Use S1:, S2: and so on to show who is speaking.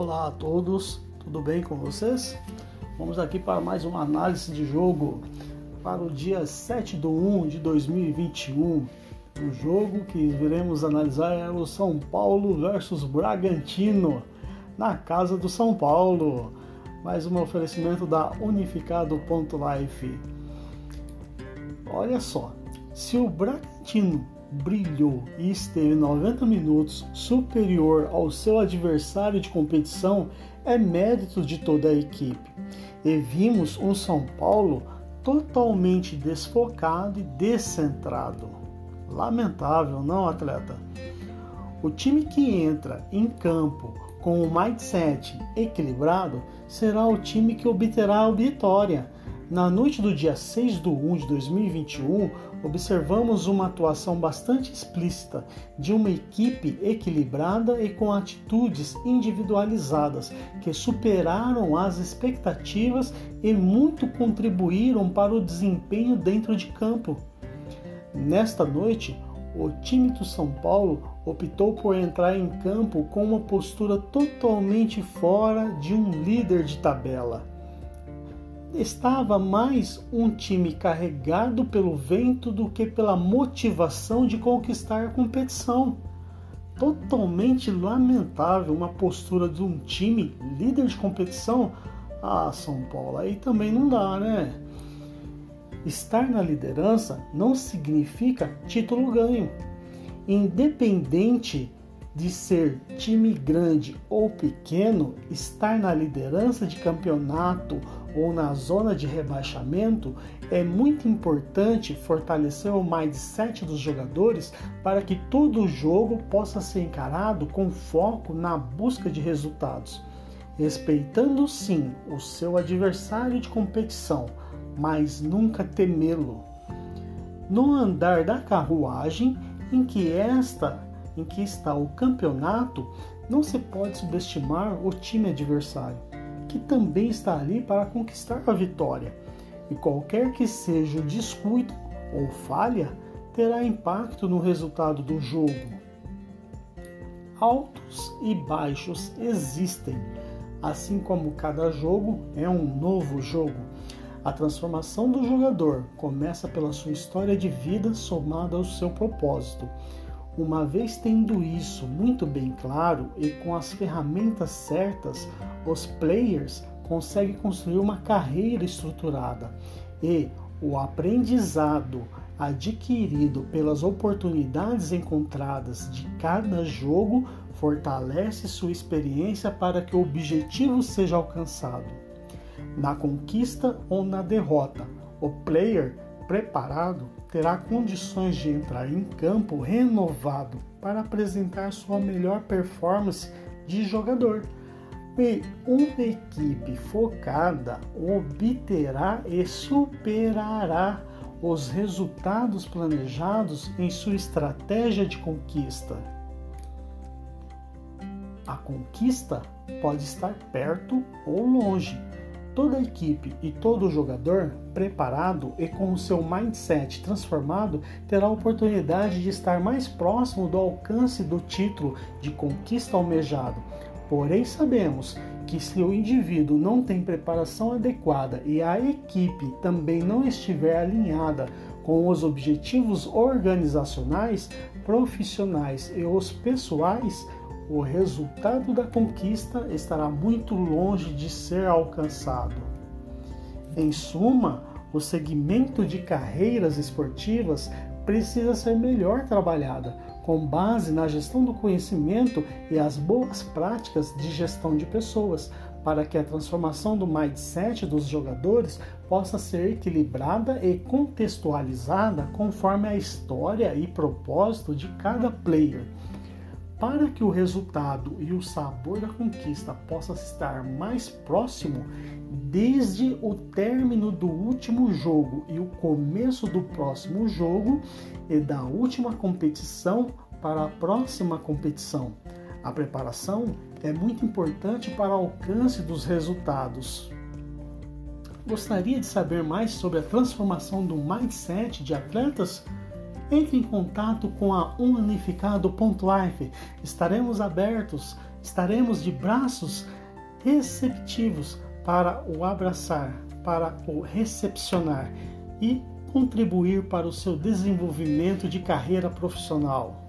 S1: Olá a todos, tudo bem com vocês? Vamos aqui para mais uma análise de jogo para o dia 7 de 1 de 2021. O jogo que iremos analisar é o São Paulo versus Bragantino, na casa do São Paulo. Mais um oferecimento da Unificado.life. Olha só, se o Bragantino brilhou e esteve 90 minutos superior ao seu adversário de competição é mérito de toda a equipe. E vimos um São Paulo totalmente desfocado e descentrado. Lamentável, não, atleta? O time que entra em campo com o mindset equilibrado será o time que obterá a vitória na noite do dia 6 de 1 de 2021, observamos uma atuação bastante explícita de uma equipe equilibrada e com atitudes individualizadas que superaram as expectativas e muito contribuíram para o desempenho dentro de campo. Nesta noite, o time do São Paulo optou por entrar em campo com uma postura totalmente fora de um líder de tabela estava mais um time carregado pelo vento do que pela motivação de conquistar a competição. Totalmente lamentável uma postura de um time líder de competição. Ah, São Paulo, aí também não dá, né? Estar na liderança não significa título ganho. Independente de ser time grande ou pequeno, estar na liderança de campeonato ou na zona de rebaixamento, é muito importante fortalecer o mindset dos jogadores para que todo jogo possa ser encarado com foco na busca de resultados, respeitando sim o seu adversário de competição, mas nunca temê-lo. No andar da carruagem em que esta em que está o campeonato, não se pode subestimar o time adversário que também está ali para conquistar a vitória. E qualquer que seja o descuido ou falha, terá impacto no resultado do jogo. Altos e baixos existem, assim como cada jogo é um novo jogo. A transformação do jogador começa pela sua história de vida somada ao seu propósito. Uma vez tendo isso muito bem claro e com as ferramentas certas, os players conseguem construir uma carreira estruturada e o aprendizado adquirido pelas oportunidades encontradas de cada jogo fortalece sua experiência para que o objetivo seja alcançado. Na conquista ou na derrota, o player preparado terá condições de entrar em campo renovado para apresentar sua melhor performance de jogador. E uma equipe focada obterá e superará os resultados planejados em sua estratégia de conquista. A conquista pode estar perto ou longe, toda a equipe e todo jogador preparado e com o seu mindset transformado terá a oportunidade de estar mais próximo do alcance do título de conquista almejado. Porém, sabemos que se o indivíduo não tem preparação adequada e a equipe também não estiver alinhada com os objetivos organizacionais, profissionais e os pessoais, o resultado da conquista estará muito longe de ser alcançado. Em suma, o segmento de carreiras esportivas precisa ser melhor trabalhada, com base na gestão do conhecimento e as boas práticas de gestão de pessoas, para que a transformação do mindset dos jogadores possa ser equilibrada e contextualizada conforme a história e propósito de cada player para que o resultado e o sabor da conquista possa estar mais próximo, desde o término do último jogo e o começo do próximo jogo e da última competição para a próxima competição. A preparação é muito importante para o alcance dos resultados. Gostaria de saber mais sobre a transformação do mindset de atletas? Entre em contato com a unificado.life. Estaremos abertos estaremos de braços receptivos para o abraçar, para o recepcionar e contribuir para o seu desenvolvimento de carreira profissional.